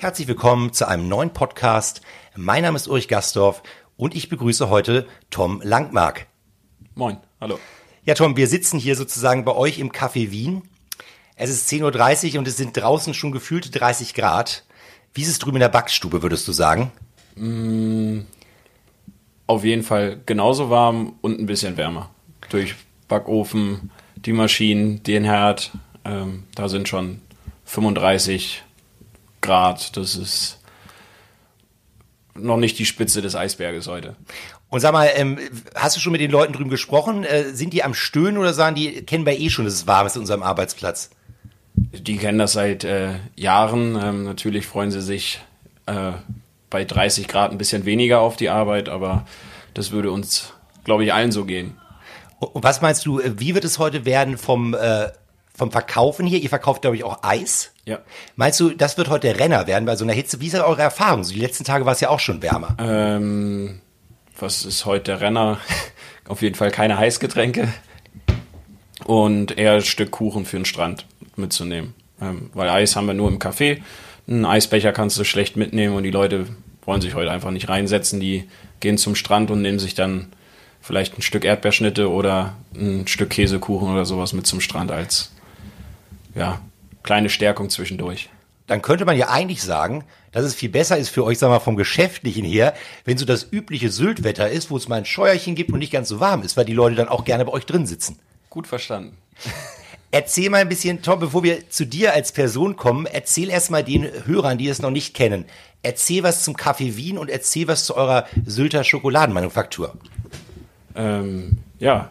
Herzlich willkommen zu einem neuen Podcast. Mein Name ist Ulrich Gastorf und ich begrüße heute Tom Langmark. Moin, hallo. Ja, Tom, wir sitzen hier sozusagen bei euch im Café Wien. Es ist 10.30 Uhr und es sind draußen schon gefühlte 30 Grad. Wie ist es drüben in der Backstube, würdest du sagen? Mm, auf jeden Fall genauso warm und ein bisschen wärmer. Durch Backofen, die Maschinen, den Herd, ähm, da sind schon 35 Grad. Das ist noch nicht die Spitze des Eisberges heute. Und sag mal, ähm, hast du schon mit den Leuten drüben gesprochen? Äh, sind die am Stöhnen oder sagen die, kennen wir eh schon, dass es warm ist in unserem Arbeitsplatz? Die kennen das seit äh, Jahren. Ähm, natürlich freuen sie sich äh, bei 30 Grad ein bisschen weniger auf die Arbeit, aber das würde uns, glaube ich, allen so gehen. Und was meinst du, äh, wie wird es heute werden vom, äh, vom Verkaufen hier? Ihr verkauft, glaube ich, auch Eis. Ja. Meinst du, das wird heute der Renner werden bei so einer Hitze? Wie ist eure Erfahrung? Die letzten Tage war es ja auch schon wärmer. Ähm, was ist heute der Renner? Auf jeden Fall keine Heißgetränke und eher ein Stück Kuchen für den Strand mitzunehmen. Ähm, weil Eis haben wir nur im Café. Einen Eisbecher kannst du schlecht mitnehmen und die Leute wollen sich heute einfach nicht reinsetzen. Die gehen zum Strand und nehmen sich dann vielleicht ein Stück Erdbeerschnitte oder ein Stück Käsekuchen oder sowas mit zum Strand als ja, kleine Stärkung zwischendurch. Dann könnte man ja eigentlich sagen, dass es viel besser ist für euch, sagen wir mal, vom Geschäftlichen her, wenn so das übliche Syltwetter ist, wo es mal ein Scheuerchen gibt und nicht ganz so warm ist, weil die Leute dann auch gerne bei euch drin sitzen. Gut verstanden. Erzähl mal ein bisschen, Tom, bevor wir zu dir als Person kommen, erzähl erst mal den Hörern, die es noch nicht kennen. Erzähl was zum Kaffee Wien und erzähl was zu eurer Sylter Schokoladenmanufaktur. Ähm, ja,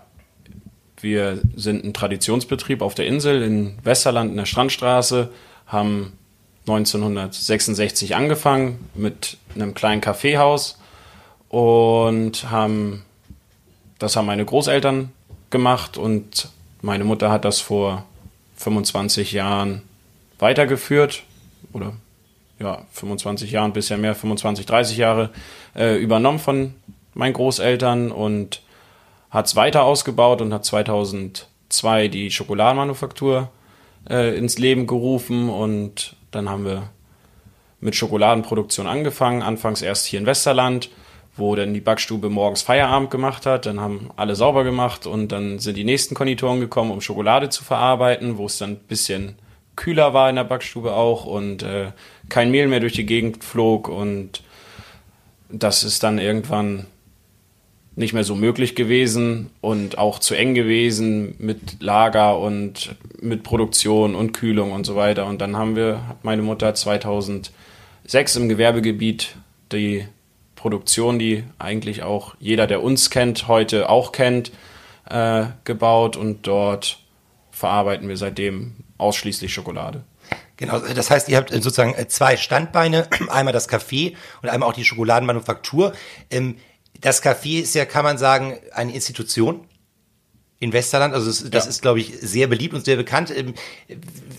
wir sind ein Traditionsbetrieb auf der Insel in Westerland in der Strandstraße, haben 1966 angefangen mit einem kleinen Kaffeehaus und haben, das haben meine Großeltern gemacht und meine Mutter hat das vor 25 Jahren weitergeführt oder ja, 25 Jahren, bisher mehr, 25, 30 Jahre äh, übernommen von meinen Großeltern und hat es weiter ausgebaut und hat 2002 die Schokoladenmanufaktur äh, ins Leben gerufen und dann haben wir mit Schokoladenproduktion angefangen, anfangs erst hier in Westerland, wo dann die Backstube morgens Feierabend gemacht hat, dann haben alle sauber gemacht und dann sind die nächsten Konditoren gekommen, um Schokolade zu verarbeiten, wo es dann ein bisschen kühler war in der Backstube auch und äh, kein Mehl mehr durch die Gegend flog und das ist dann irgendwann nicht mehr so möglich gewesen und auch zu eng gewesen mit Lager und mit Produktion und Kühlung und so weiter. Und dann haben wir, hat meine Mutter 2006 im Gewerbegebiet die Produktion, die eigentlich auch jeder, der uns kennt, heute auch kennt, äh, gebaut und dort verarbeiten wir seitdem ausschließlich Schokolade. Genau, das heißt, ihr habt sozusagen zwei Standbeine, einmal das Café und einmal auch die Schokoladenmanufaktur. Ähm, das Café ist ja, kann man sagen, eine Institution in Westerland. Also das, das ja. ist, glaube ich, sehr beliebt und sehr bekannt. Ähm,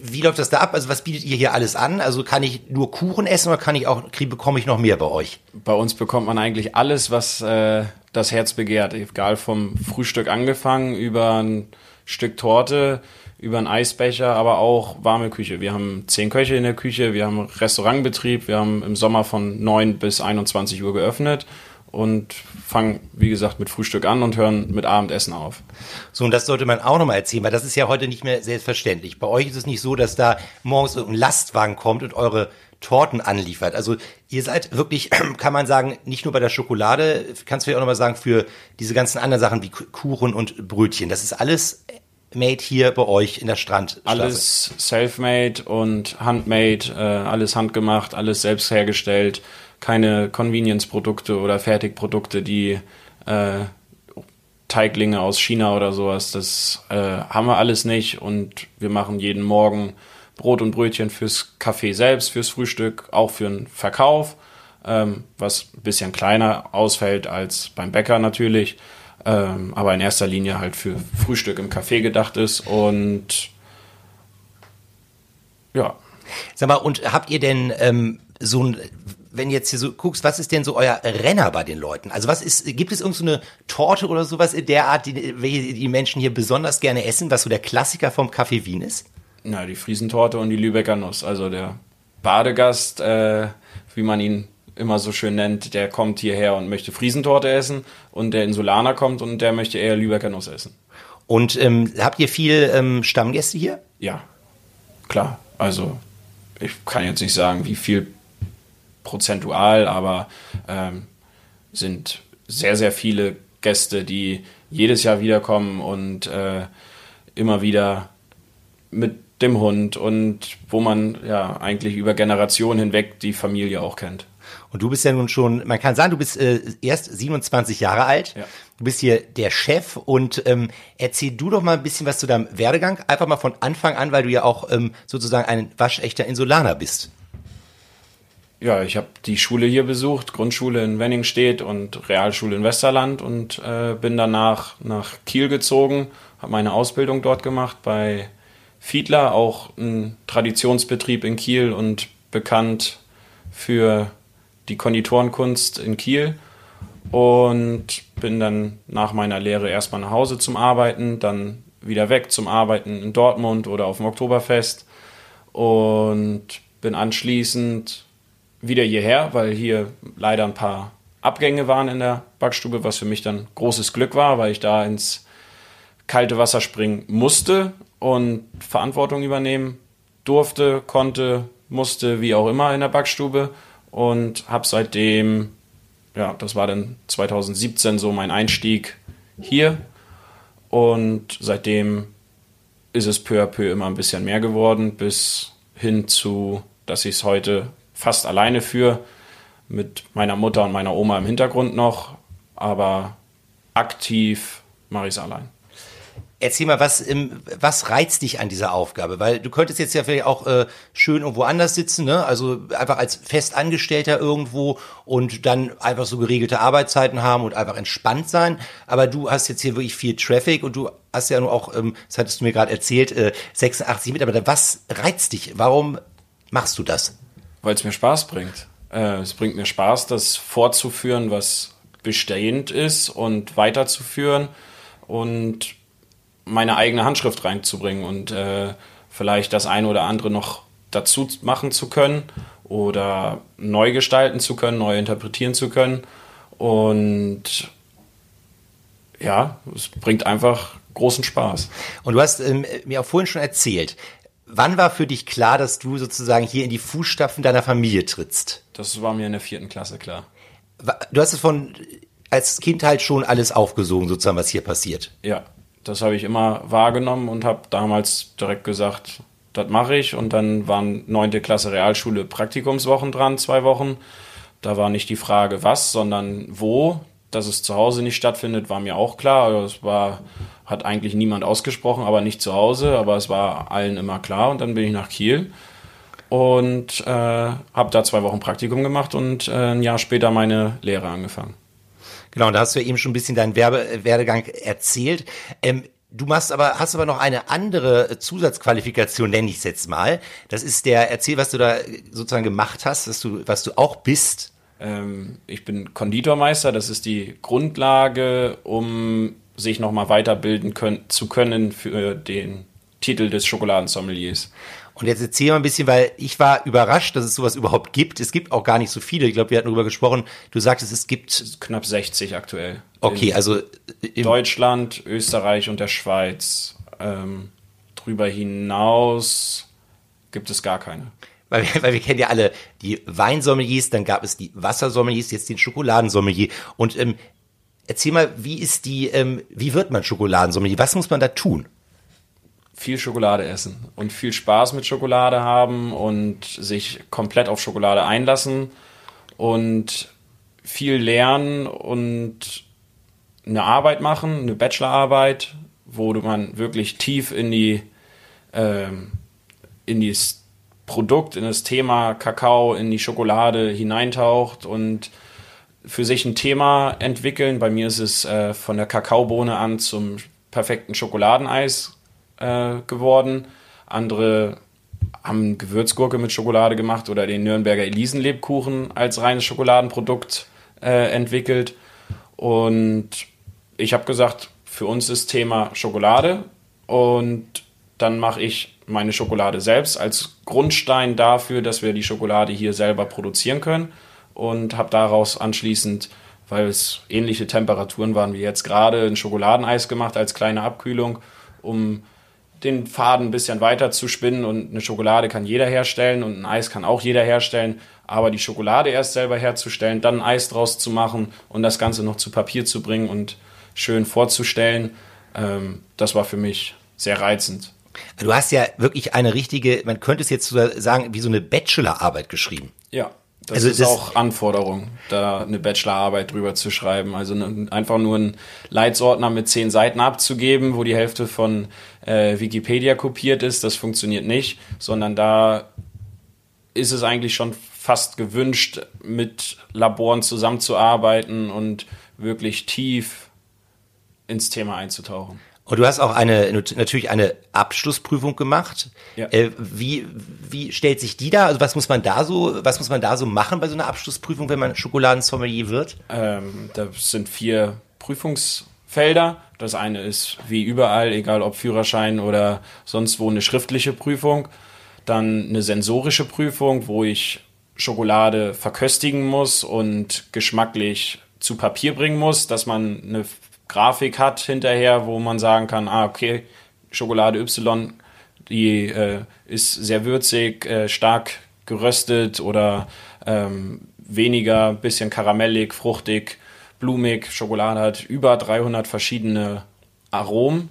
wie läuft das da ab? Also was bietet ihr hier alles an? Also kann ich nur Kuchen essen oder kann ich auch, bekomme ich noch mehr bei euch? Bei uns bekommt man eigentlich alles, was äh, das Herz begehrt. Egal vom Frühstück angefangen über ein Stück Torte, über einen Eisbecher, aber auch warme Küche. Wir haben zehn Köche in der Küche, wir haben Restaurantbetrieb, wir haben im Sommer von neun bis 21 Uhr geöffnet und fangen, wie gesagt, mit Frühstück an und hören mit Abendessen auf. So, und das sollte man auch nochmal erzählen, weil das ist ja heute nicht mehr selbstverständlich. Bei euch ist es nicht so, dass da morgens ein Lastwagen kommt und eure Torten anliefert. Also ihr seid wirklich, kann man sagen, nicht nur bei der Schokolade, kannst du ja auch nochmal sagen, für diese ganzen anderen Sachen wie Kuchen und Brötchen. Das ist alles made hier bei euch in der Strandstraße. Alles self-made und handmade, äh, alles handgemacht, alles selbst hergestellt keine Convenience-Produkte oder Fertigprodukte, die äh, Teiglinge aus China oder sowas. Das äh, haben wir alles nicht und wir machen jeden Morgen Brot und Brötchen fürs Café selbst, fürs Frühstück, auch für den Verkauf, ähm, was ein bisschen kleiner ausfällt als beim Bäcker natürlich, ähm, aber in erster Linie halt für Frühstück im Café gedacht ist und ja. Sag mal, und habt ihr denn ähm, so ein wenn jetzt hier so guckst, was ist denn so euer Renner bei den Leuten? Also was ist, gibt es irgendeine so Torte oder sowas in der Art, die, die Menschen hier besonders gerne essen, was so der Klassiker vom Café Wien ist? Na, die Friesentorte und die Lübecker Nuss. Also der Badegast, äh, wie man ihn immer so schön nennt, der kommt hierher und möchte Friesentorte essen und der Insulaner kommt und der möchte eher Lübecker Nuss essen. Und ähm, habt ihr viel ähm, Stammgäste hier? Ja, klar. Also ich kann jetzt nicht sagen, wie viel prozentual, aber ähm, sind sehr, sehr viele Gäste, die jedes Jahr wiederkommen und äh, immer wieder mit dem Hund und wo man ja eigentlich über Generationen hinweg die Familie auch kennt. Und du bist ja nun schon, man kann sagen, du bist äh, erst 27 Jahre alt. Ja. Du bist hier der Chef und ähm, erzähl du doch mal ein bisschen was zu deinem Werdegang. Einfach mal von Anfang an, weil du ja auch ähm, sozusagen ein waschechter Insulaner bist ja, ich habe die Schule hier besucht, Grundschule in Wenningstedt und Realschule in Westerland und äh, bin danach nach Kiel gezogen, habe meine Ausbildung dort gemacht bei Fiedler, auch ein Traditionsbetrieb in Kiel und bekannt für die Konditorenkunst in Kiel und bin dann nach meiner Lehre erstmal nach Hause zum Arbeiten, dann wieder weg zum Arbeiten in Dortmund oder auf dem Oktoberfest und bin anschließend wieder hierher, weil hier leider ein paar Abgänge waren in der Backstube, was für mich dann großes Glück war, weil ich da ins kalte Wasser springen musste und Verantwortung übernehmen durfte, konnte, musste, wie auch immer in der Backstube und habe seitdem, ja, das war dann 2017 so mein Einstieg hier und seitdem ist es peu à peu immer ein bisschen mehr geworden, bis hin zu, dass ich es heute fast alleine für, mit meiner Mutter und meiner Oma im Hintergrund noch, aber aktiv mache ich es allein. Erzähl mal, was, was reizt dich an dieser Aufgabe? Weil du könntest jetzt ja vielleicht auch äh, schön irgendwo anders sitzen, ne? Also einfach als Festangestellter irgendwo und dann einfach so geregelte Arbeitszeiten haben und einfach entspannt sein. Aber du hast jetzt hier wirklich viel Traffic und du hast ja nur auch, ähm, das hattest du mir gerade erzählt, äh, 86 Mitarbeiter. Was reizt dich? Warum machst du das? Weil es mir Spaß bringt. Äh, es bringt mir Spaß, das fortzuführen, was bestehend ist und weiterzuführen und meine eigene Handschrift reinzubringen und äh, vielleicht das eine oder andere noch dazu machen zu können oder neu gestalten zu können, neu interpretieren zu können. Und ja, es bringt einfach großen Spaß. Und du hast ähm, mir auch vorhin schon erzählt, Wann war für dich klar, dass du sozusagen hier in die Fußstapfen deiner Familie trittst? Das war mir in der vierten Klasse klar. Du hast es von als Kind halt schon alles aufgesogen, sozusagen, was hier passiert. Ja, das habe ich immer wahrgenommen und habe damals direkt gesagt, das mache ich. Und dann waren neunte Klasse Realschule Praktikumswochen dran, zwei Wochen. Da war nicht die Frage, was, sondern wo. Dass es zu Hause nicht stattfindet, war mir auch klar. Also es war hat eigentlich niemand ausgesprochen, aber nicht zu Hause, aber es war allen immer klar und dann bin ich nach Kiel und äh, habe da zwei Wochen Praktikum gemacht und äh, ein Jahr später meine Lehre angefangen. Genau, und da hast du ja eben schon ein bisschen deinen Werbe Werdegang erzählt. Ähm, Du machst aber, hast aber noch eine andere Zusatzqualifikation, nenne ich es jetzt mal. Das ist der, erzähl, was du da sozusagen gemacht hast, was du, was du auch bist. Ähm, ich bin Konditormeister, das ist die Grundlage, um sich nochmal weiterbilden können, zu können für den Titel des Schokoladensommeliers. Und jetzt erzähl mal ein bisschen, weil ich war überrascht, dass es sowas überhaupt gibt. Es gibt auch gar nicht so viele. Ich glaube, wir hatten darüber gesprochen. Du sagtest, es gibt knapp 60 aktuell. Okay, also Deutschland, Österreich und der Schweiz. Ähm, drüber hinaus gibt es gar keine. Weil wir, weil wir kennen ja alle die Weinsommeliers, dann gab es die Wassersommeliers, jetzt den Schokoladensommelier. Und ähm, erzähl mal, wie ist die, ähm, wie wird man Schokoladensommelier? Was muss man da tun? Viel Schokolade essen und viel Spaß mit Schokolade haben und sich komplett auf Schokolade einlassen und viel lernen und eine Arbeit machen, eine Bachelorarbeit, wo man wirklich tief in die ähm, in das Produkt, in das Thema Kakao, in die Schokolade hineintaucht und für sich ein Thema entwickeln. Bei mir ist es äh, von der Kakaobohne an zum perfekten Schokoladeneis äh, geworden. Andere haben Gewürzgurke mit Schokolade gemacht oder den Nürnberger Elisenlebkuchen als reines Schokoladenprodukt äh, entwickelt. Und ich habe gesagt, für uns ist Thema Schokolade und dann mache ich meine Schokolade selbst als Grundstein dafür, dass wir die Schokolade hier selber produzieren können und habe daraus anschließend, weil es ähnliche Temperaturen waren wie jetzt gerade, ein Schokoladeneis gemacht als kleine Abkühlung, um den Faden ein bisschen weiter zu spinnen und eine Schokolade kann jeder herstellen und ein Eis kann auch jeder herstellen, aber die Schokolade erst selber herzustellen, dann ein Eis draus zu machen und das Ganze noch zu Papier zu bringen und schön vorzustellen, ähm, das war für mich sehr reizend. Du hast ja wirklich eine richtige, man könnte es jetzt sagen, wie so eine Bachelorarbeit geschrieben. Ja. Das also ist das auch Anforderung, da eine Bachelorarbeit drüber zu schreiben. Also ne, einfach nur einen Leitsordner mit zehn Seiten abzugeben, wo die Hälfte von äh, Wikipedia kopiert ist, das funktioniert nicht, sondern da ist es eigentlich schon fast gewünscht, mit Laboren zusammenzuarbeiten und wirklich tief ins Thema einzutauchen. Und du hast auch eine natürlich eine Abschlussprüfung gemacht. Ja. Äh, wie, wie stellt sich die da? Also was muss man da so, was muss man da so machen bei so einer Abschlussprüfung, wenn man Schokoladensommelier wird? Ähm, da sind vier Prüfungsfelder. Das eine ist wie überall, egal ob Führerschein oder sonst wo, eine schriftliche Prüfung. Dann eine sensorische Prüfung, wo ich Schokolade verköstigen muss und geschmacklich zu Papier bringen muss, dass man eine Grafik hat hinterher, wo man sagen kann, ah, okay, Schokolade Y, die äh, ist sehr würzig, äh, stark geröstet oder ähm, weniger, bisschen karamellig, fruchtig, blumig. Schokolade hat über 300 verschiedene Aromen,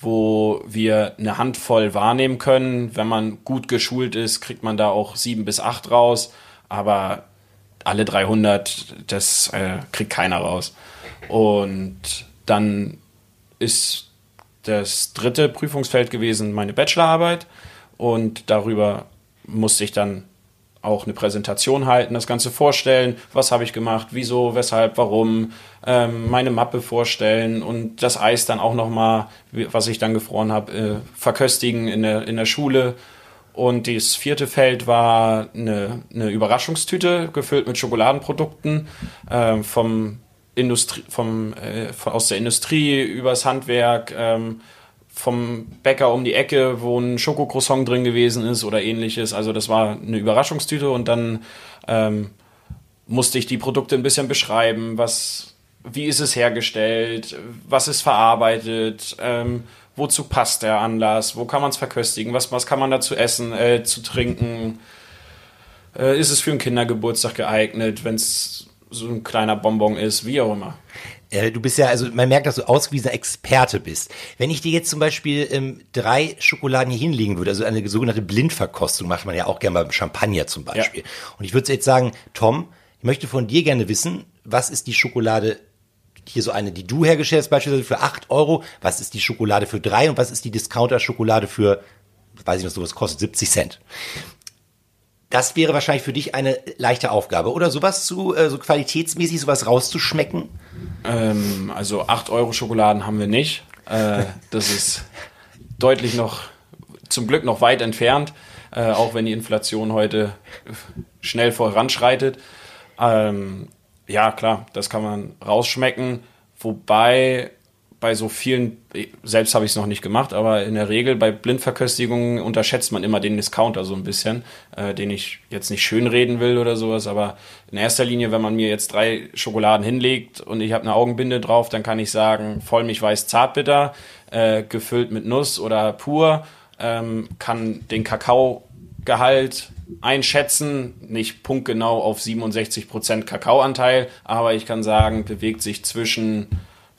wo wir eine Handvoll wahrnehmen können. Wenn man gut geschult ist, kriegt man da auch sieben bis acht raus, aber alle 300, das äh, kriegt keiner raus. Und dann ist das dritte Prüfungsfeld gewesen meine Bachelorarbeit. Und darüber musste ich dann auch eine Präsentation halten, das Ganze vorstellen, was habe ich gemacht, wieso, weshalb, warum, ähm, meine Mappe vorstellen und das Eis dann auch nochmal, was ich dann gefroren habe, äh, verköstigen in der, in der Schule. Und das vierte Feld war eine, eine Überraschungstüte gefüllt mit Schokoladenprodukten äh, vom Industrie, vom, äh, aus der Industrie übers Handwerk, ähm, vom Bäcker um die Ecke, wo ein Schokocroissant drin gewesen ist oder ähnliches. Also das war eine Überraschungstüte und dann ähm, musste ich die Produkte ein bisschen beschreiben, was, wie ist es hergestellt, was ist verarbeitet, ähm, wozu passt der Anlass, wo kann man es verköstigen, was, was kann man dazu essen, äh, zu trinken, äh, ist es für einen Kindergeburtstag geeignet, wenn es so ein kleiner Bonbon ist, wie auch immer. Äh, du bist ja, also man merkt, dass du ausgewiesener Experte bist. Wenn ich dir jetzt zum Beispiel ähm, drei Schokoladen hier hinlegen würde, also eine sogenannte Blindverkostung macht man ja auch gerne beim Champagner zum Beispiel. Ja. Und ich würde jetzt sagen, Tom, ich möchte von dir gerne wissen, was ist die Schokolade, hier so eine, die du hergestellt hast, beispielsweise für acht Euro, was ist die Schokolade für drei und was ist die Discounter-Schokolade für, weiß ich noch, sowas kostet 70 Cent. Das wäre wahrscheinlich für dich eine leichte Aufgabe, oder sowas zu, äh, so qualitätsmäßig sowas rauszuschmecken? Ähm, also 8 Euro Schokoladen haben wir nicht. Äh, das ist deutlich noch, zum Glück noch weit entfernt, äh, auch wenn die Inflation heute schnell voranschreitet. Ähm, ja, klar, das kann man rausschmecken. Wobei bei so vielen, selbst habe ich es noch nicht gemacht, aber in der Regel bei Blindverköstigungen unterschätzt man immer den Discounter so ein bisschen, äh, den ich jetzt nicht schönreden will oder sowas, aber in erster Linie, wenn man mir jetzt drei Schokoladen hinlegt und ich habe eine Augenbinde drauf, dann kann ich sagen, Vollmilchweiß Zartbitter, äh, gefüllt mit Nuss oder pur, ähm, kann den Kakaogehalt einschätzen, nicht punktgenau auf 67% Kakaoanteil, aber ich kann sagen, bewegt sich zwischen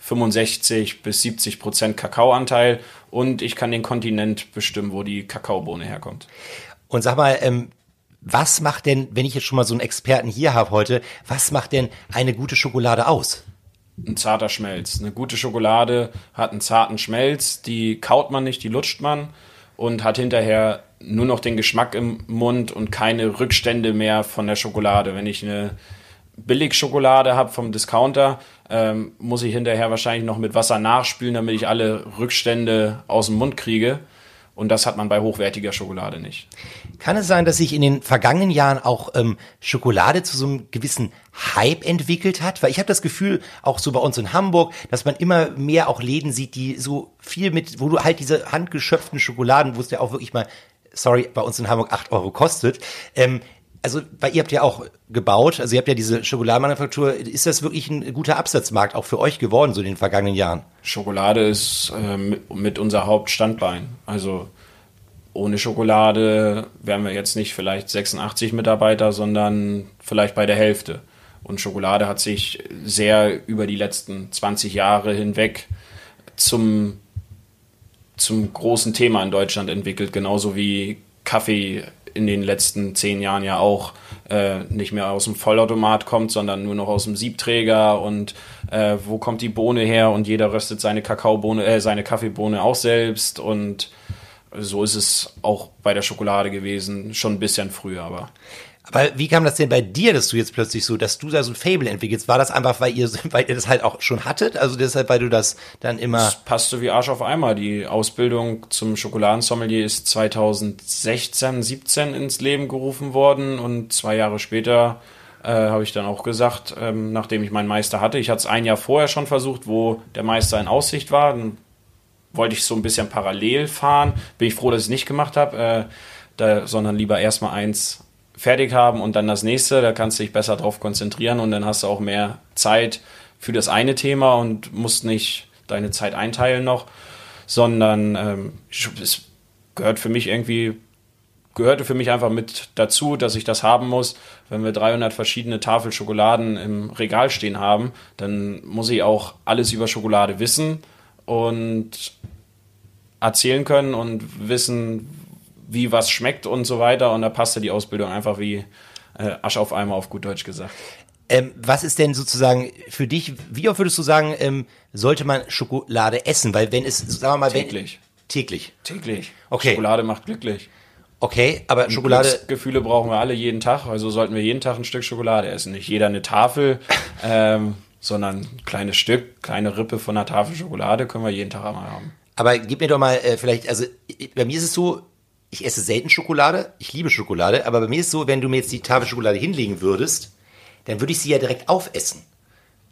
65 bis 70 Prozent Kakaoanteil und ich kann den Kontinent bestimmen, wo die Kakaobohne herkommt. Und sag mal, ähm, was macht denn, wenn ich jetzt schon mal so einen Experten hier habe heute, was macht denn eine gute Schokolade aus? Ein zarter Schmelz. Eine gute Schokolade hat einen zarten Schmelz, die kaut man nicht, die lutscht man und hat hinterher nur noch den Geschmack im Mund und keine Rückstände mehr von der Schokolade. Wenn ich eine Billigschokolade habe vom Discounter, ähm, muss ich hinterher wahrscheinlich noch mit Wasser nachspülen, damit ich alle Rückstände aus dem Mund kriege. Und das hat man bei hochwertiger Schokolade nicht. Kann es sein, dass sich in den vergangenen Jahren auch ähm, Schokolade zu so einem gewissen Hype entwickelt hat? Weil ich habe das Gefühl, auch so bei uns in Hamburg, dass man immer mehr auch Läden sieht, die so viel mit, wo du halt diese handgeschöpften Schokoladen, wo es ja auch wirklich mal, sorry, bei uns in Hamburg acht Euro kostet, ähm, also, weil ihr habt ja auch gebaut, also ihr habt ja diese Schokoladenmanufaktur, ist das wirklich ein guter Absatzmarkt auch für euch geworden, so in den vergangenen Jahren? Schokolade ist äh, mit, unser Hauptstandbein. Also ohne Schokolade wären wir jetzt nicht vielleicht 86 Mitarbeiter, sondern vielleicht bei der Hälfte. Und Schokolade hat sich sehr über die letzten 20 Jahre hinweg zum, zum großen Thema in Deutschland entwickelt, genauso wie Kaffee in den letzten zehn Jahren ja auch äh, nicht mehr aus dem Vollautomat kommt, sondern nur noch aus dem Siebträger und äh, wo kommt die Bohne her und jeder röstet seine Kakaobohne, äh, seine Kaffeebohne auch selbst und so ist es auch bei der Schokolade gewesen, schon ein bisschen früher, aber. Aber wie kam das denn bei dir, dass du jetzt plötzlich so, dass du da so ein Fable entwickelst? War das einfach, weil ihr, weil ihr das halt auch schon hattet? Also deshalb, weil du das dann immer. Das passte wie Arsch auf einmal. Die Ausbildung zum Schokoladensommelier ist 2016, 17 ins Leben gerufen worden und zwei Jahre später äh, habe ich dann auch gesagt, ähm, nachdem ich meinen Meister hatte, ich hatte es ein Jahr vorher schon versucht, wo der Meister in Aussicht war, dann wollte ich so ein bisschen parallel fahren. Bin ich froh, dass ich es nicht gemacht habe, äh, da, sondern lieber erstmal eins fertig haben und dann das nächste. Da kannst du dich besser drauf konzentrieren und dann hast du auch mehr Zeit für das eine Thema und musst nicht deine Zeit einteilen noch, sondern ähm, es gehört für mich irgendwie gehörte für mich einfach mit dazu, dass ich das haben muss. Wenn wir 300 verschiedene Tafel Schokoladen im Regal stehen haben, dann muss ich auch alles über Schokolade wissen und erzählen können und wissen, wie was schmeckt und so weiter. Und da passte die Ausbildung einfach wie äh, Asch auf Eimer auf gut Deutsch gesagt. Ähm, was ist denn sozusagen für dich, wie oft würdest du sagen, ähm, sollte man Schokolade essen? Weil wenn es, sagen wir mal, täglich. Wenn, täglich. Täglich. Okay. Schokolade macht glücklich. Okay, aber Schokolade. Gefühle brauchen wir alle jeden Tag, also sollten wir jeden Tag ein Stück Schokolade essen. Nicht jeder eine Tafel, ähm, sondern ein kleines Stück, kleine Rippe von einer Tafel Schokolade können wir jeden Tag einmal haben. Aber gib mir doch mal äh, vielleicht, also bei mir ist es so, ich esse selten Schokolade, ich liebe Schokolade, aber bei mir ist so, wenn du mir jetzt die Tafel Schokolade hinlegen würdest, dann würde ich sie ja direkt aufessen.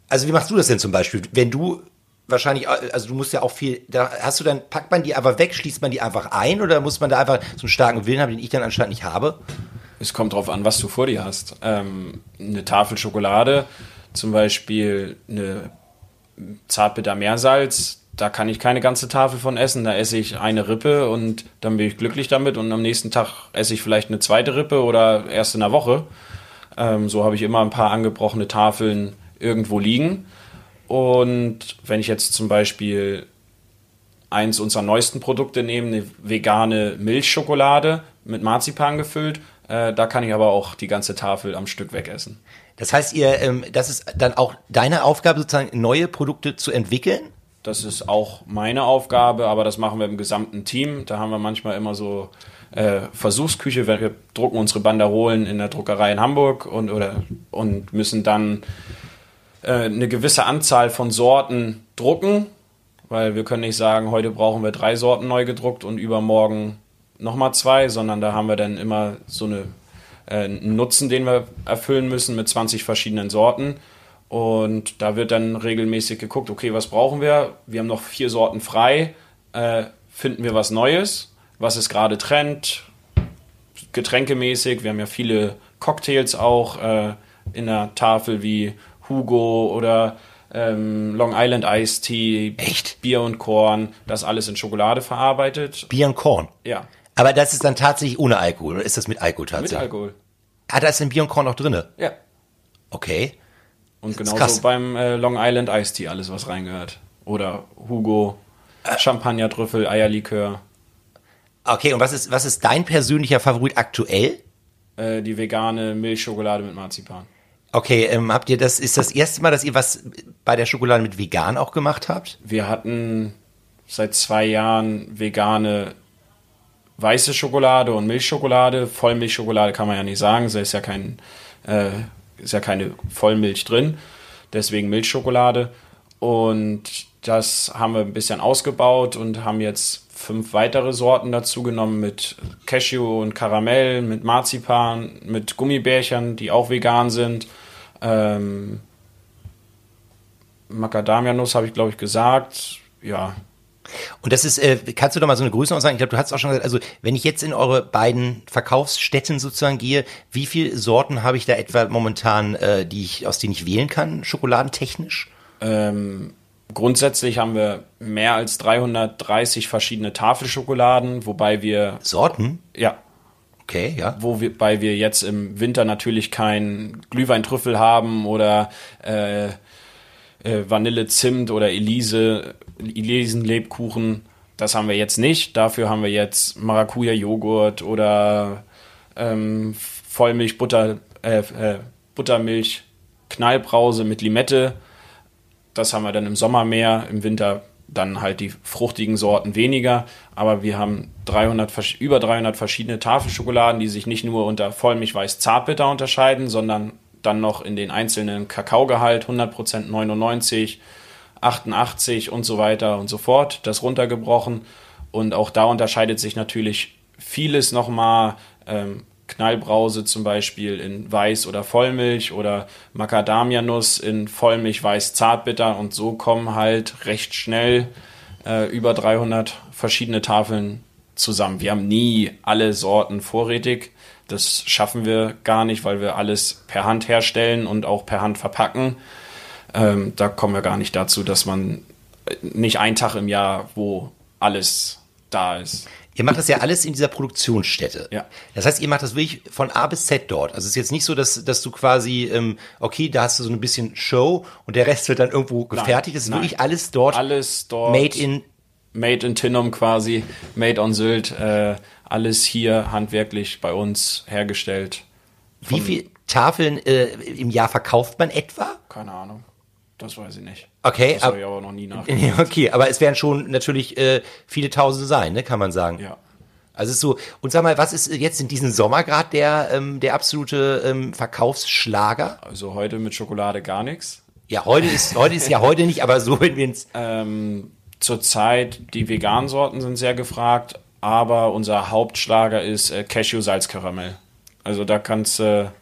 Also wie machst du das denn zum Beispiel? Wenn du wahrscheinlich, also du musst ja auch viel, da hast du dann, packt man die einfach weg, schließt man die einfach ein oder muss man da einfach so einen starken Willen haben, den ich dann anscheinend nicht habe? Es kommt drauf an, was du vor dir hast. Ähm, eine Tafel Schokolade, zum Beispiel eine Zartbitter Meersalz, da kann ich keine ganze Tafel von essen. Da esse ich eine Rippe und dann bin ich glücklich damit. Und am nächsten Tag esse ich vielleicht eine zweite Rippe oder erst in einer Woche. Ähm, so habe ich immer ein paar angebrochene Tafeln irgendwo liegen. Und wenn ich jetzt zum Beispiel eins unserer neuesten Produkte nehme, eine vegane Milchschokolade mit Marzipan gefüllt, äh, da kann ich aber auch die ganze Tafel am Stück wegessen. Das heißt, ihr, ähm, das ist dann auch deine Aufgabe, sozusagen neue Produkte zu entwickeln? Das ist auch meine Aufgabe, aber das machen wir im gesamten Team. Da haben wir manchmal immer so äh, Versuchsküche. Wir drucken unsere Banderolen in der Druckerei in Hamburg und, oder, und müssen dann äh, eine gewisse Anzahl von Sorten drucken, weil wir können nicht sagen, heute brauchen wir drei Sorten neu gedruckt und übermorgen nochmal zwei, sondern da haben wir dann immer so eine, äh, einen Nutzen, den wir erfüllen müssen mit 20 verschiedenen Sorten. Und da wird dann regelmäßig geguckt, okay, was brauchen wir? Wir haben noch vier Sorten frei. Äh, finden wir was Neues? Was ist gerade Trend? Getränkemäßig. Wir haben ja viele Cocktails auch äh, in der Tafel wie Hugo oder ähm, Long Island Iced Tea, Echt? Bier und Korn, das alles in Schokolade verarbeitet. Bier und Korn. Ja, Aber das ist dann tatsächlich ohne Alkohol. Oder ist das mit Alkohol mit tatsächlich? Alkohol. Ah, da ist ein Bier und Korn noch drinne. Ja. Okay. Und krass. genauso beim äh, Long Island Iced Tea alles, was reingehört. Oder Hugo, Champagner, Trüffel, Eierlikör. Okay, und was ist, was ist dein persönlicher Favorit aktuell? Äh, die vegane Milchschokolade mit Marzipan. Okay, ähm, habt ihr das, ist das erste Mal, dass ihr was bei der Schokolade mit vegan auch gemacht habt? Wir hatten seit zwei Jahren vegane weiße Schokolade und Milchschokolade. Vollmilchschokolade kann man ja nicht sagen, da ist ja kein, äh, ist ja keine Vollmilch drin. Deswegen Milchschokolade. Und das haben wir ein bisschen ausgebaut und haben jetzt fünf weitere Sorten dazu genommen mit Cashew und Karamell, mit Marzipan, mit Gummibärchen, die auch vegan sind. Ähm, Macadamia-Nuss habe ich, glaube ich, gesagt. Ja, Und das ist, äh, kannst du doch mal so eine Größenordnung sagen? Ich glaube, du hast auch schon gesagt, also wenn ich jetzt in eure beiden Verkaufsstätten sozusagen gehe, wie viele Sorten habe ich da etwa momentan, äh, die ich, aus denen ich wählen kann, schokoladentechnisch? Ähm, grundsätzlich haben wir mehr als 330 verschiedene Tafelschokoladen, wobei wir, Sorten? ja, Okay, ja. wobei wir jetzt im Winter natürlich keinen Glühweintrüffel haben oder äh, äh, Vanille, Zimt oder Elise, Elisenlebkuchen. Das haben wir jetzt nicht. Dafür haben wir jetzt Maracuja-Joghurt oder ähm, Vollmilch, Butter, äh, äh, Buttermilch, Knallbrause mit Limette. Das haben wir dann im Sommer mehr, im Winter dann halt die fruchtigen Sorten weniger. Aber wir haben 300, versch- über 300 verschiedene Tafelschokoladen, die sich nicht nur unter Vollmilch, Weiß, Zartbitter unterscheiden, sondern dann noch in den einzelnen Kakaogehalt 100% 99, 88 und so weiter und so fort, das runtergebrochen. Und auch da unterscheidet sich natürlich vieles nochmal. Ähm, Knallbrause zum Beispiel in Weiß oder Vollmilch oder Macadamianuss in Vollmilch, Weiß, Zartbitter und so kommen halt recht schnell äh, über 300 verschiedene Tafeln zusammen. Wir haben nie alle Sorten vorrätig. Das schaffen wir gar nicht, weil wir alles per Hand herstellen und auch per Hand verpacken. Ähm, da kommen wir gar nicht dazu, dass man äh, nicht einen Tag im Jahr, wo alles da ist. Ihr macht das ja alles in dieser Produktionsstätte. Ja. Das heißt, ihr macht das wirklich von A bis Z dort. Also es ist jetzt nicht so, dass, dass du quasi, ähm, okay, da hast du so ein bisschen Show und der Rest wird dann irgendwo gefertigt. Es ist nein. wirklich alles dort. Alles dort. Made in. Made in Tinnum quasi, made on Sylt, äh, alles hier handwerklich bei uns hergestellt. Wie viele Tafeln äh, im Jahr verkauft man etwa? Keine Ahnung. Das weiß ich nicht. Okay, Das ab- habe ich aber noch nie nachgeguckt. Ja, Okay, aber es werden schon natürlich äh, viele Tausende sein, ne, kann man sagen. Ja. Also es ist so, und sag mal, was ist jetzt in diesem Sommer gerade der, ähm, der absolute ähm, Verkaufsschlager? Also heute mit Schokolade gar nichts. Ja, heute ist, heute ist ja heute nicht, aber so, wenn wir ins, Ähm, zurzeit die veganen Sorten sind sehr gefragt, aber unser Hauptschlager ist äh, Cashew-Salzkaramell. Also da kannst du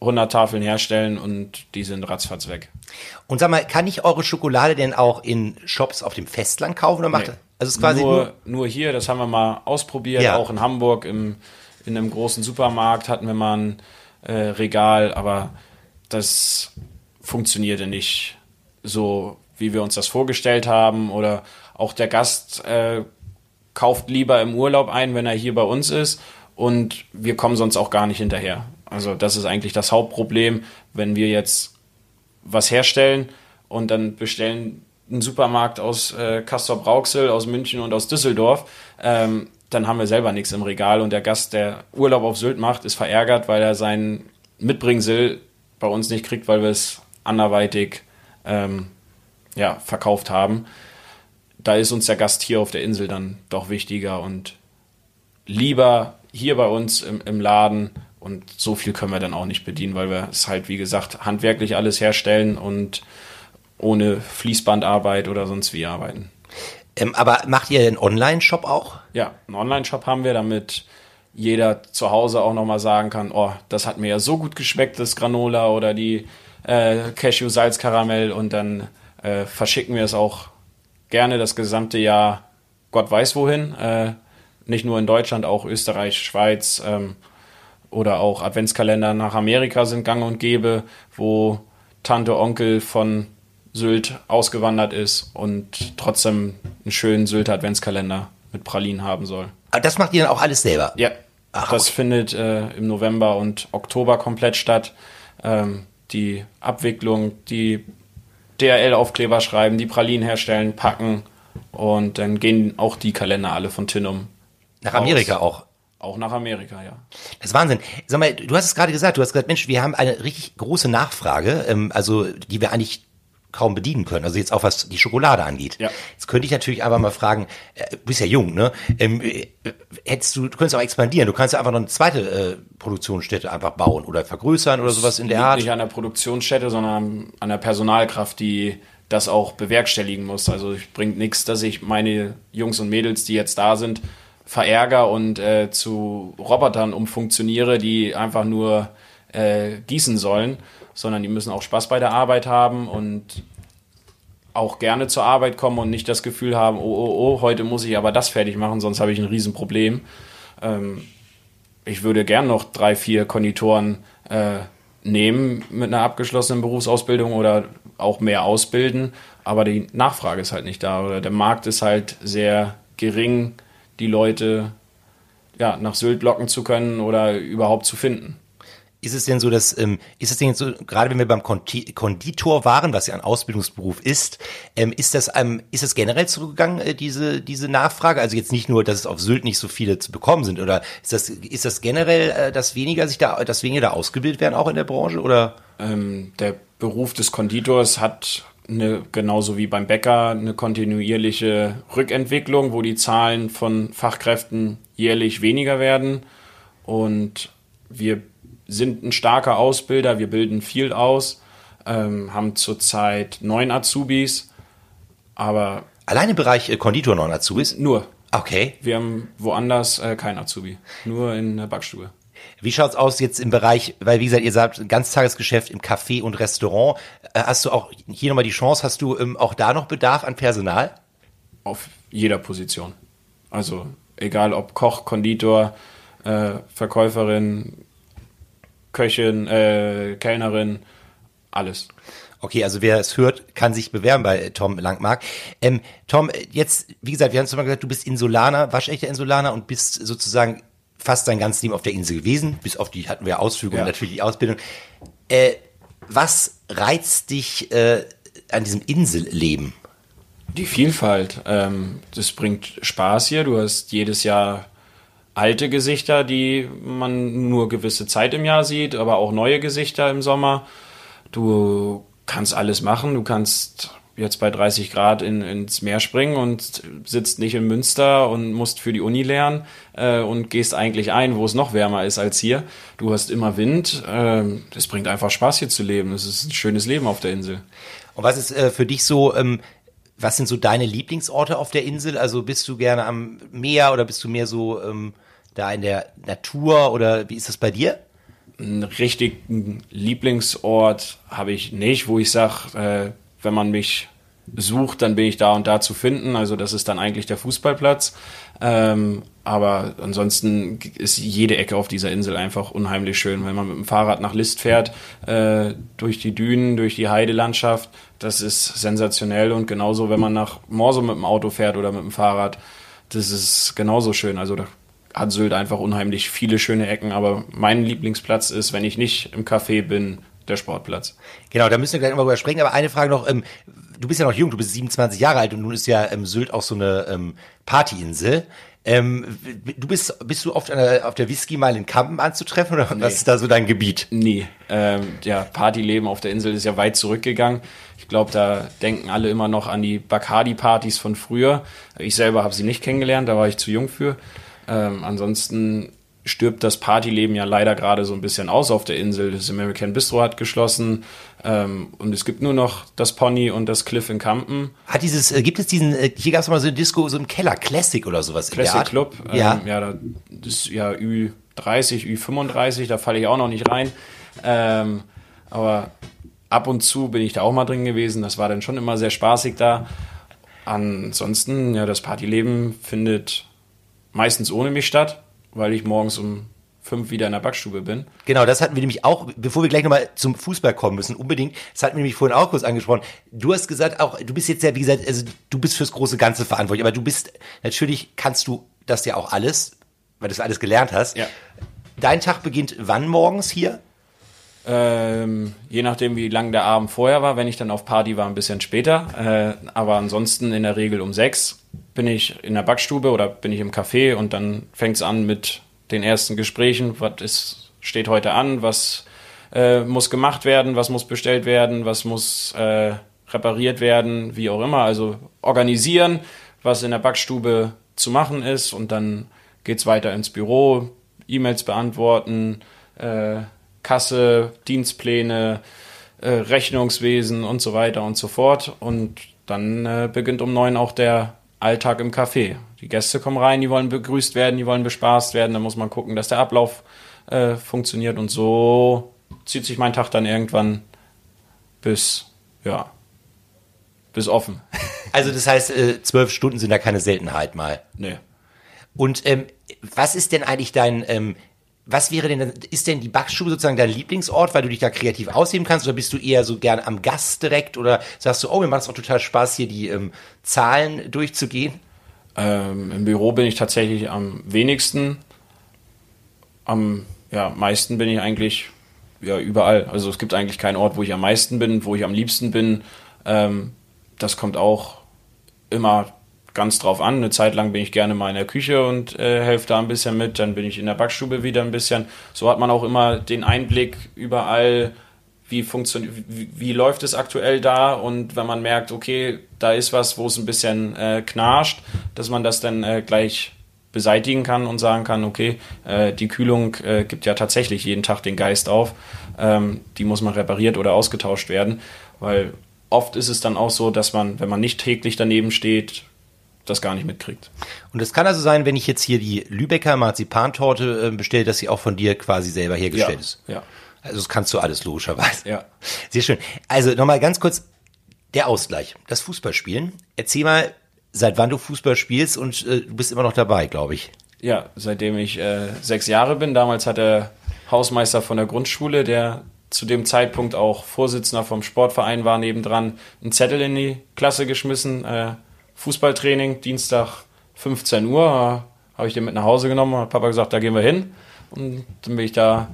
100 Tafeln herstellen und die sind ratzfatz weg. und sag mal, kann ich eure Schokolade denn auch in Shops auf dem Festland kaufen oder macht Nee. Also es ist quasi nur, nur, nur hier, das haben wir mal ausprobiert, Ja. auch in Hamburg im, in einem großen Supermarkt hatten wir mal ein äh, Regal, aber das funktionierte nicht so, wie wir uns das vorgestellt haben. Oder auch der Gast äh, kauft lieber im Urlaub ein, wenn er hier bei uns ist und wir kommen sonst auch gar nicht hinterher. Also das ist eigentlich das Hauptproblem, wenn wir jetzt was herstellen und dann bestellen einen Supermarkt aus äh, Castor Brauxel, aus München und aus Düsseldorf, ähm, dann haben wir selber nichts im Regal und der Gast, der Urlaub auf Sylt macht, ist verärgert, weil er sein Mitbringsel bei uns nicht kriegt, weil wir es anderweitig ähm, ja, verkauft haben. Da ist uns der Gast hier auf der Insel dann doch wichtiger und lieber hier bei uns im, im Laden und so viel können wir dann auch nicht bedienen, weil wir es halt, wie gesagt, handwerklich alles herstellen und ohne Fließbandarbeit oder sonst wie arbeiten. ähm, aber macht ihr einen Online-Shop auch? Ja, einen Online-Shop haben wir, damit jeder zu Hause auch nochmal sagen kann, oh, das hat mir ja so gut geschmeckt, das Granola oder die äh, Cashew, Salz, Karamell und dann äh, verschicken wir es auch gerne das gesamte Jahr Gott weiß wohin. Äh, nicht nur in Deutschland, auch Österreich, Schweiz ähm, oder auch Adventskalender nach Amerika sind gang und gäbe, wo Tante, Onkel von Sylt ausgewandert ist und trotzdem einen schönen Sylter Adventskalender mit Pralinen haben soll. Aber das macht ihr dann auch alles selber? Ja, Ach, das findet äh, im November und Oktober komplett statt. Ähm, die Abwicklung, die DRL-Aufkleber schreiben, die Pralinen herstellen, packen und dann gehen auch die Kalender alle von Tinnum. Nach Amerika raus. auch? Auch nach Amerika, ja. Das ist Wahnsinn. Sag mal, du hast es gerade gesagt, du hast gesagt, Mensch, wir haben eine richtig große Nachfrage, ähm, also die wir eigentlich kaum bedienen können. Also jetzt auch was die Schokolade angeht. Ja. Jetzt könnte ich natürlich einfach mal fragen, äh, du bist ja jung, ne? Ähm, äh, hättest du, du könntest auch expandieren, du kannst ja einfach noch eine zweite äh, Produktionsstätte einfach bauen oder vergrößern oder sowas in der Art. nicht an der Produktionsstätte, sondern an der Personalkraft, die das auch bewerkstelligen muss. Also es bringt nichts, dass ich meine Jungs und Mädels, die jetzt da sind, verärger und äh, zu Robotern umfunktioniere, die einfach nur äh, gießen sollen, sondern die müssen auch Spaß bei der Arbeit haben und auch gerne zur Arbeit kommen und nicht das Gefühl haben, oh, oh, oh, heute muss ich aber das fertig machen, sonst habe ich ein Riesenproblem. Ähm, ich würde gern noch drei, vier Konditoren äh, nehmen mit einer abgeschlossenen Berufsausbildung oder auch mehr ausbilden, aber die Nachfrage ist halt nicht da oder der Markt ist halt sehr gering, die Leute ja, nach Sylt locken zu können oder überhaupt zu finden. Ist es denn so, dass, ähm, ist es denn so, gerade wenn wir beim Konditor waren, was ja ein Ausbildungsberuf ist, ähm, ist das, ähm, ist das generell zurückgegangen, äh, diese, diese Nachfrage? Also jetzt nicht nur, dass es auf Sylt nicht so viele zu bekommen sind, oder ist das, ist das generell, äh, dass weniger sich da, dass weniger da ausgebildet werden, auch in der Branche, oder? Ähm, der Beruf des Konditors hat eine, genauso wie beim Bäcker eine kontinuierliche Rückentwicklung, wo die Zahlen von Fachkräften jährlich weniger werden. Und wir sind ein starker Ausbilder, wir bilden viel aus, ähm, haben zurzeit neun Azubis, aber Allein im Bereich äh, Konditor ein Azubis? nur. Okay. Wir haben woanders äh, kein Azubi, nur in der Backstube. Wie schaut's aus jetzt im Bereich, weil wie gesagt, ihr sagt Ganztagesgeschäft im Café und Restaurant. Äh, Hast du auch hier nochmal die Chance, hast du ähm, auch da noch Bedarf an Personal? Auf jeder Position. Also egal ob Koch, Konditor, äh, Verkäuferin, Köchin, äh, Kellnerin, alles. Okay, also wer es hört, kann sich bewerben bei äh, Tom Langmark. Ähm, Tom, äh, jetzt, wie gesagt, wir haben es mal gesagt, du bist Insulaner, waschechter Insulaner und bist sozusagen fast dein ganzes Leben auf der Insel gewesen. Bis auf die hatten wir Ausflüge Ja. und natürlich die Ausbildung. Äh, was reizt dich äh, an diesem Inselleben? Die Vielfalt, ähm, das bringt Spaß hier. Du hast jedes Jahr alte Gesichter, die man nur gewisse Zeit im Jahr sieht, aber auch neue Gesichter im Sommer. Du kannst alles machen. Du kannst jetzt bei 30 Grad in, ins Meer springen und sitzt nicht in Münster und musst für die Uni lernen äh, und gehst eigentlich ein, wo es noch wärmer ist als hier. Du hast immer Wind. Ähm, Es bringt einfach Spaß hier zu leben. Es ist ein schönes Leben auf der Insel. Und was ist äh, für dich so, ähm, was sind so deine Lieblingsorte auf der Insel? Also bist du gerne am Meer oder bist du mehr so ähm, da in der Natur oder wie ist das bei dir? einen richtigen Lieblingsort habe ich nicht, wo ich sage, äh, wenn man mich sucht, dann bin ich da und da zu finden. Also das ist dann eigentlich der Fußballplatz. Ähm, aber ansonsten ist jede Ecke auf dieser Insel einfach unheimlich schön. Wenn man mit dem Fahrrad nach List fährt, äh, durch die Dünen, durch die Heidelandschaft, das ist sensationell. Und genauso, wenn man nach Morso mit dem Auto fährt oder mit dem Fahrrad, das ist genauso schön. Also da hat Sylt einfach unheimlich viele schöne Ecken, aber mein Lieblingsplatz ist, wenn ich nicht im Café bin, der Sportplatz. Genau, da müssen wir gleich mal drüber sprechen. Aber eine Frage noch, ähm, du bist ja noch jung, du bist 27 Jahre alt und nun ist ja ähm, Sylt auch so eine ähm, Partyinsel. Ähm, du bist, bist du oft der, auf der Whisky-Meile in Kampen anzutreffen oder was ist da so dein Gebiet? Nie. Ähm, ja, Partyleben auf der Insel ist ja weit zurückgegangen. Ich glaube, da denken alle immer noch an die Bacardi-Partys von früher. Ich selber habe sie nicht kennengelernt, da war ich zu jung für. Ähm, ansonsten stirbt das Partyleben ja leider gerade so ein bisschen aus auf der Insel. Das American Bistro hat geschlossen ähm, und es gibt nur noch das Pony und das Cliff in Kampen. Hat dieses, äh, gibt es diesen, äh, hier gab es mal so eine Disco, so einen Keller, Classic oder sowas in der Classic Art? Club. Ähm, Ja. ja, da, das ist ja Ü30, Ü35, da falle ich auch noch nicht rein. Ähm, aber ab und zu bin ich da auch mal drin gewesen. Das war dann schon immer sehr spaßig da. Ansonsten, ja, das Partyleben findet meistens ohne mich statt, weil ich morgens um fünf wieder in der Backstube bin. Genau, das hatten wir nämlich auch, bevor wir gleich nochmal zum Fußball kommen müssen, unbedingt, das hatten wir nämlich vorhin auch kurz angesprochen. Du hast gesagt, auch, du bist jetzt ja, wie gesagt, also du bist fürs große Ganze verantwortlich, aber du bist, natürlich kannst du das ja auch alles, weil du das alles gelernt hast. Ja. Dein Tag beginnt wann morgens hier? Ähm, je nachdem, wie lang der Abend vorher war. Wenn ich dann auf Party war, ein bisschen später. Äh, aber ansonsten in der Regel um sechs bin ich in der Backstube oder bin ich im Café und dann fängt es an mit den ersten Gesprächen. Was ist, steht heute an? Was äh, muss gemacht werden? Was muss bestellt werden? Was muss äh, repariert werden? Wie auch immer. Also organisieren, was in der Backstube zu machen ist und dann geht es weiter ins Büro, E-Mails beantworten, äh, Kasse, Dienstpläne, äh, Rechnungswesen und so weiter und so fort. Und dann äh, beginnt um neun auch der Alltag im Café. Die Gäste kommen rein, die wollen begrüßt werden, die wollen bespaßt werden. Da muss man gucken, dass der Ablauf äh, funktioniert. Und so zieht sich mein Tag dann irgendwann bis, ja, bis offen. Also das heißt, äh, zwölf Stunden sind da keine Seltenheit mal. Nee. Und ähm, was ist denn eigentlich dein, ähm, was wäre denn, ist denn die Backstube sozusagen dein Lieblingsort, weil du dich da kreativ ausheben kannst, oder bist du eher so gern am Gast direkt, oder sagst du, oh, mir macht es auch total Spaß, hier die ähm, Zahlen durchzugehen? Ähm, Im Büro bin ich tatsächlich am wenigsten. Am ja, meisten bin ich eigentlich ja, überall. Also es gibt eigentlich keinen Ort, wo ich am meisten bin, wo ich am liebsten bin. Ähm, das kommt auch immer ganz drauf an. Eine Zeit lang bin ich gerne mal in der Küche und äh, helfe da ein bisschen mit. Dann bin ich in der Backstube wieder ein bisschen. So hat man auch immer den Einblick überall, wie funktioniert, wie, wie, läuft es aktuell da und wenn man merkt, okay, da ist was, wo es ein bisschen äh, knarscht, dass man das dann äh, gleich beseitigen kann und sagen kann, okay, äh, die Kühlung äh, gibt ja tatsächlich jeden Tag den Geist auf, ähm, die muss mal repariert oder ausgetauscht werden, weil oft ist es dann auch so, dass man, wenn man nicht täglich daneben steht, das gar nicht mitkriegt. Und es kann also sein, wenn ich jetzt hier die Lübecker Marzipantorte äh, bestelle, dass sie auch von dir quasi selber hergestellt ja, ist. Ja. Also das kannst du alles logischerweise. Ja. Sehr schön. Also nochmal ganz kurz der Ausgleich, das Fußballspielen. Erzähl mal, seit wann du Fußball spielst und äh, du bist immer noch dabei, glaube ich. Ja, seitdem ich äh, sechs Jahre bin. Damals hat der Hausmeister von der Grundschule, der zu dem Zeitpunkt auch Vorsitzender vom Sportverein war, nebendran einen Zettel in die Klasse geschmissen. Äh, Fußballtraining, Dienstag 15 Uhr, habe ich den mit nach Hause genommen, hat Papa gesagt, da gehen wir hin. Und dann bin ich da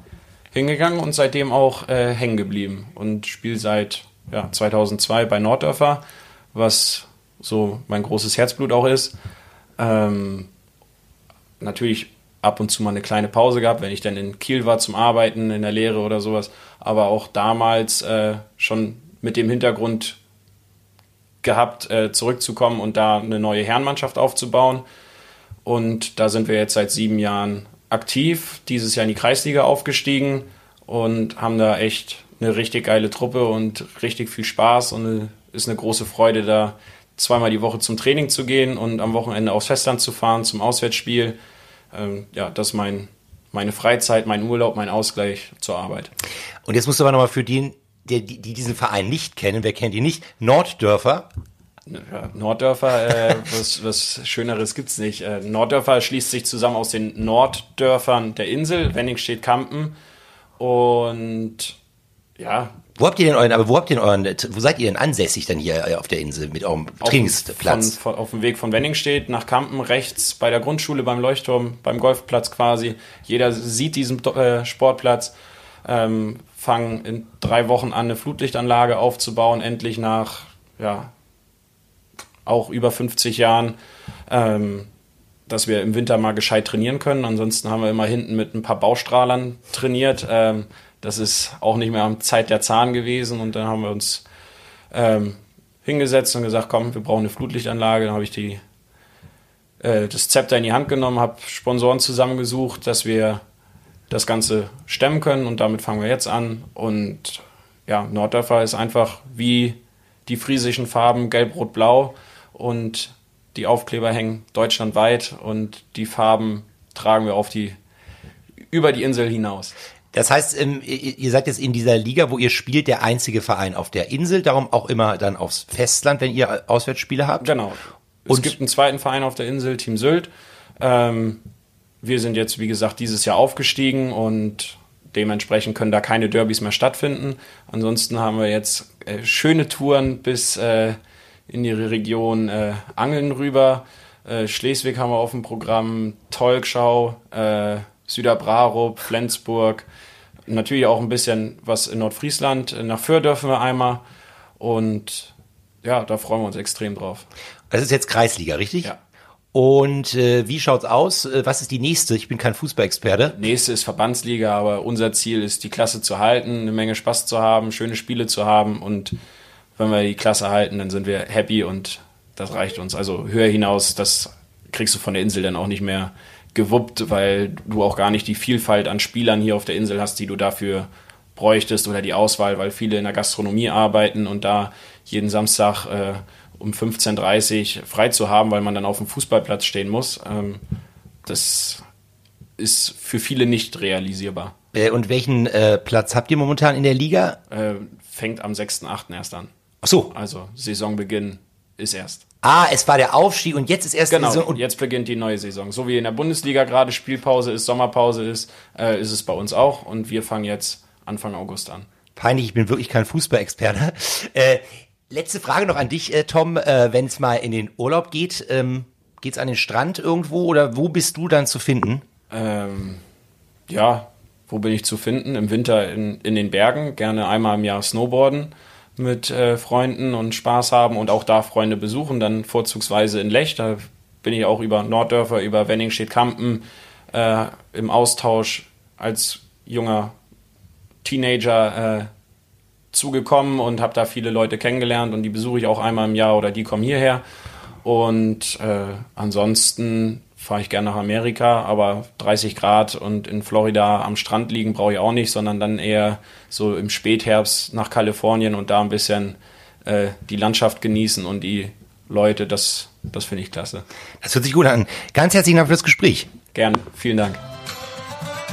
hingegangen und seitdem auch äh, hängen geblieben und spiele seit ja, 2002 bei Norddörfer, was so mein großes Herzblut auch ist. Ähm, natürlich ab und zu mal eine kleine Pause gehabt, wenn ich dann in Kiel war zum Arbeiten, in der Lehre oder sowas, aber auch damals äh, schon mit dem Hintergrund gehabt, äh, zurückzukommen und da eine neue Herrenmannschaft aufzubauen. Und da sind wir jetzt seit sieben Jahren aktiv, dieses Jahr in die Kreisliga aufgestiegen und haben da echt eine richtig geile Truppe und richtig viel Spaß und eine, ist eine große Freude, da zweimal die Woche zum Training zu gehen und am Wochenende aufs Festland zu fahren zum Auswärtsspiel. Ähm, ja, das ist mein, meine Freizeit, mein Urlaub, mein Ausgleich zur Arbeit. Und jetzt musst du aber nochmal für den, die, die diesen Verein nicht kennen, wer kennt ihn nicht? Norddörfer. Ja, Norddörfer, äh, was, was Schöneres gibt's nicht. Äh, Norddörfer schließt sich zusammen aus den Norddörfern der Insel, Wenningstedt, Kampen und ja. Wo habt ihr denn euren, aber wo habt ihr euren, wo seid ihr denn ansässig dann hier äh, auf der Insel mit eurem auf, Trainingsplatz? Von, von, auf dem Weg von Wenningstedt nach Kampen rechts bei der Grundschule, beim Leuchtturm, beim Golfplatz quasi. Jeder sieht diesen äh, Sportplatz. Ähm, fangen in drei Wochen an, eine Flutlichtanlage aufzubauen, endlich nach ja, auch über 50 Jahren, ähm, dass wir im Winter mal gescheit trainieren können. Ansonsten haben wir immer hinten mit ein paar Baustrahlern trainiert. Ähm, das ist auch nicht mehr am Zeit der Zahn gewesen und dann haben wir uns ähm, hingesetzt und gesagt, komm, wir brauchen eine Flutlichtanlage. Dann habe ich die, äh, das Zepter in die Hand genommen, habe Sponsoren zusammengesucht, dass wir das Ganze stemmen können und damit fangen wir jetzt an. Und ja, Norddörfer ist einfach wie die friesischen Farben gelb, rot, blau und die Aufkleber hängen deutschlandweit und die Farben tragen wir auf die über die Insel hinaus. Das heißt, ähm, ihr seid jetzt in dieser Liga, wo ihr spielt, der einzige Verein auf der Insel, darum auch immer dann aufs Festland, wenn ihr Auswärtsspiele habt. Genau. Es und gibt einen zweiten Verein auf der Insel, Team Sylt. Ähm, wir sind jetzt, wie gesagt, dieses Jahr aufgestiegen und dementsprechend können da keine Derbys mehr stattfinden. Ansonsten haben wir jetzt äh, schöne Touren bis äh, in die Region äh, Angeln rüber. Äh, Schleswig haben wir auf dem Programm, Tolkschau, äh, Süderbrarup, Flensburg. Natürlich auch ein bisschen was in Nordfriesland. Nach Föhr dürfen wir einmal. Und ja, da freuen wir uns extrem drauf. Das ist jetzt Kreisliga, richtig? Ja. Und äh, wie schaut's aus? Äh, was ist die nächste? Ich bin kein Fußballexperte. Nächste ist Verbandsliga, aber unser Ziel ist, die Klasse zu halten, eine Menge Spaß zu haben, schöne Spiele zu haben und wenn wir die Klasse halten, dann sind wir happy und das reicht uns. Also höher hinaus, das kriegst du von der Insel dann auch nicht mehr gewuppt, weil du auch gar nicht die Vielfalt an Spielern hier auf der Insel hast, die du dafür bräuchtest oder die Auswahl, weil viele in der Gastronomie arbeiten und da jeden Samstag äh, um 15.30 Uhr frei zu haben, weil man dann auf dem Fußballplatz stehen muss, ähm, das ist für viele nicht realisierbar. Äh, und welchen äh, Platz habt ihr momentan in der Liga? Äh, fängt am 6.8. erst an. Ach so. Also Saisonbeginn ist erst. Ah, es war der Aufstieg und jetzt ist erst genau, die Saison. Und jetzt beginnt die neue Saison. So wie in der Bundesliga gerade Spielpause ist, Sommerpause ist, äh, ist es bei uns auch. Und wir fangen jetzt Anfang August an. Peinlich, ich bin wirklich kein Fußballexperte. Äh, letzte Frage noch an dich, äh, Tom. Äh, Wenn es mal in den Urlaub geht, ähm, geht's an den Strand irgendwo oder wo bist du dann zu finden? Ähm, ja, wo bin ich zu finden? Im Winter in, in den Bergen, gerne einmal im Jahr Snowboarden mit äh, Freunden und Spaß haben und auch da Freunde besuchen, dann vorzugsweise in Lech. Da bin ich auch über Norddörfer, über Wenningstedt-Kampen äh, im Austausch als junger Teenager äh, zugekommen und habe da viele Leute kennengelernt und die besuche ich auch einmal im Jahr oder die kommen hierher. Und äh, ansonsten fahre ich gerne nach Amerika, aber 30 Grad und in Florida am Strand liegen brauche ich auch nicht, sondern dann eher so im Spätherbst nach Kalifornien und da ein bisschen äh, die Landschaft genießen und die Leute, das, das finde ich klasse. Das hört sich gut an. Ganz herzlichen Dank für das Gespräch. Gerne, vielen Dank.